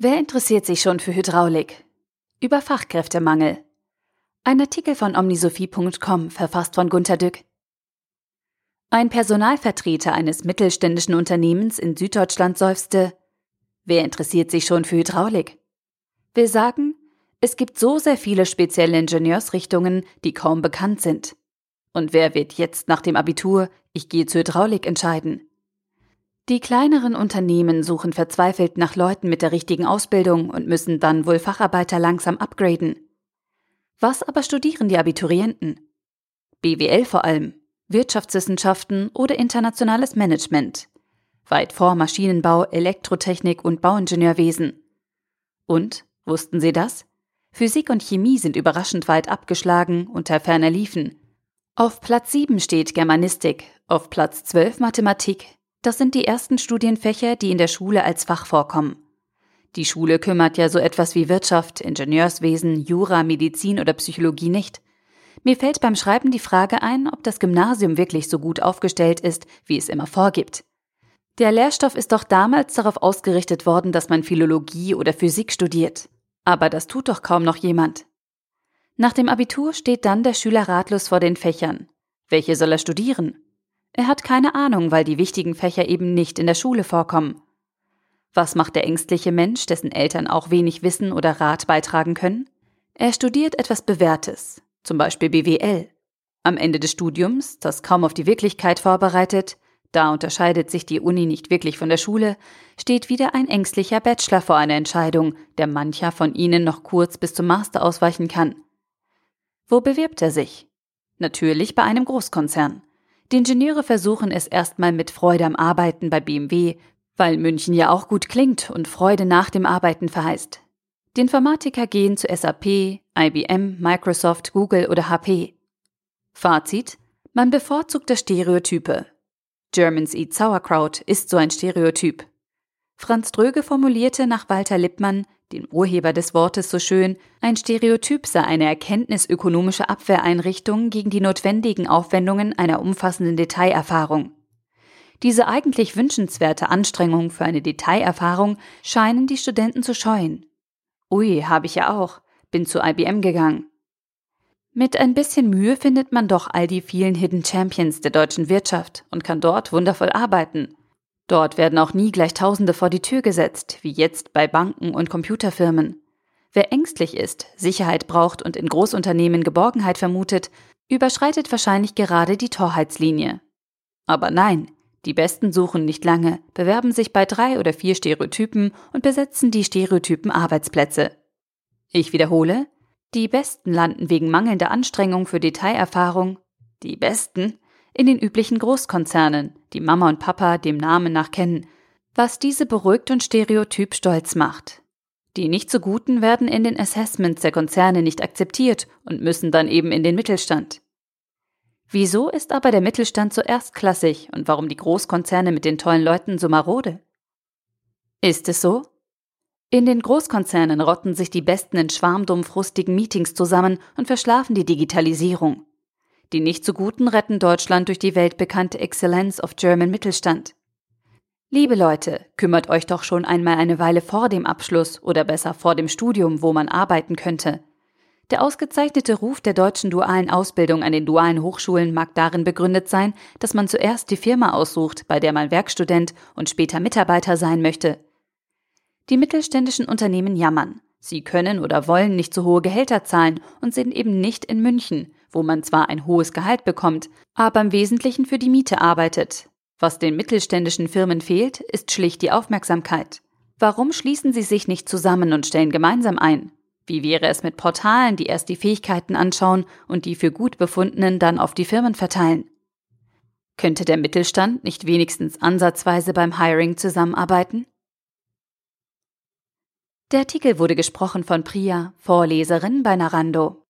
Wer interessiert sich schon für Hydraulik? Über Fachkräftemangel. Ein Artikel von omnisophie.com, verfasst von Gunter Dück. Ein Personalvertreter eines mittelständischen Unternehmens in Süddeutschland seufzte, Wer interessiert sich schon für Hydraulik? Wir sagen, es gibt so sehr viele spezielle Ingenieursrichtungen, die kaum bekannt sind. Und wer wird jetzt nach dem Abitur, ich gehe zur Hydraulik entscheiden? Die kleineren Unternehmen suchen verzweifelt nach Leuten mit der richtigen Ausbildung und müssen dann wohl Facharbeiter langsam upgraden. Was aber studieren die Abiturienten? BWL vor allem, Wirtschaftswissenschaften oder internationales Management. Weit vor Maschinenbau, Elektrotechnik und Bauingenieurwesen. Und, wussten Sie das? Physik und Chemie sind überraschend weit abgeschlagen unter ferner liefen. Auf Platz 7 steht Germanistik, auf Platz 12 Mathematik, das sind die ersten Studienfächer, die in der Schule als Fach vorkommen. Die Schule kümmert ja so etwas wie Wirtschaft, Ingenieurswesen, Jura, Medizin oder Psychologie nicht. Mir fällt beim Schreiben die Frage ein, ob das Gymnasium wirklich so gut aufgestellt ist, wie es immer vorgibt. Der Lehrstoff ist doch damals darauf ausgerichtet worden, dass man Philologie oder Physik studiert. Aber das tut doch kaum noch jemand. Nach dem Abitur steht dann der Schüler ratlos vor den Fächern. Welche soll er studieren? Er hat keine Ahnung, weil die wichtigen Fächer eben nicht in der Schule vorkommen. Was macht der ängstliche Mensch, dessen Eltern auch wenig Wissen oder Rat beitragen können? Er studiert etwas Bewährtes, zum Beispiel BWL. Am Ende des Studiums, das kaum auf die Wirklichkeit vorbereitet, da unterscheidet sich die Uni nicht wirklich von der Schule, steht wieder ein ängstlicher Bachelor vor einer Entscheidung, der mancher von ihnen noch kurz bis zum Master ausweichen kann. Wo bewirbt er sich? Natürlich bei einem Großkonzern. Die Ingenieure versuchen es erstmal mit Freude am Arbeiten bei BMW, weil München ja auch gut klingt und Freude nach dem Arbeiten verheißt. Die Informatiker gehen zu SAP, IBM, Microsoft, Google oder HP. Fazit: Man bevorzugt das Stereotype. Germans eat Sauerkraut ist so ein Stereotyp. Franz Dröge formulierte nach Walter Lippmann, dem Urheber des Wortes so schön, ein Stereotyp sei eine erkenntnisökonomische Abwehreinrichtung gegen die notwendigen Aufwendungen einer umfassenden Detailerfahrung. Diese eigentlich wünschenswerte Anstrengung für eine Detailerfahrung scheinen die Studenten zu scheuen. Ui, habe ich ja auch, bin zu IBM gegangen. Mit ein bisschen Mühe findet man doch all die vielen Hidden Champions der deutschen Wirtschaft und kann dort wundervoll arbeiten, Dort werden auch nie gleich Tausende vor die Tür gesetzt, wie jetzt bei Banken und Computerfirmen. Wer ängstlich ist, Sicherheit braucht und in Großunternehmen Geborgenheit vermutet, überschreitet wahrscheinlich gerade die Torheitslinie. Aber nein, die Besten suchen nicht lange, bewerben sich bei drei oder vier Stereotypen und besetzen die Stereotypen Arbeitsplätze. Ich wiederhole, die Besten landen wegen mangelnder Anstrengung für Detailerfahrung, die Besten in den üblichen Großkonzernen, die Mama und Papa dem Namen nach kennen, was diese beruhigt und stereotyp stolz macht. Die nicht so guten werden in den Assessments der Konzerne nicht akzeptiert und müssen dann eben in den Mittelstand. Wieso ist aber der Mittelstand so erstklassig und warum die Großkonzerne mit den tollen Leuten so marode? Ist es so? In den Großkonzernen rotten sich die Besten in schwarmdumm frustigen Meetings zusammen und verschlafen die Digitalisierung. Die nicht so guten retten Deutschland durch die weltbekannte Excellence of German Mittelstand. Liebe Leute, kümmert euch doch schon einmal eine Weile vor dem Abschluss oder besser vor dem Studium, wo man arbeiten könnte. Der ausgezeichnete Ruf der deutschen dualen Ausbildung an den dualen Hochschulen mag darin begründet sein, dass man zuerst die Firma aussucht, bei der man Werkstudent und später Mitarbeiter sein möchte. Die mittelständischen Unternehmen jammern. Sie können oder wollen nicht so hohe Gehälter zahlen und sind eben nicht in München, wo man zwar ein hohes Gehalt bekommt, aber im Wesentlichen für die Miete arbeitet. Was den mittelständischen Firmen fehlt, ist schlicht die Aufmerksamkeit. Warum schließen sie sich nicht zusammen und stellen gemeinsam ein? Wie wäre es mit Portalen, die erst die Fähigkeiten anschauen und die für gut befundenen dann auf die Firmen verteilen? Könnte der Mittelstand nicht wenigstens ansatzweise beim Hiring zusammenarbeiten? Der Artikel wurde gesprochen von Priya, Vorleserin bei Narando.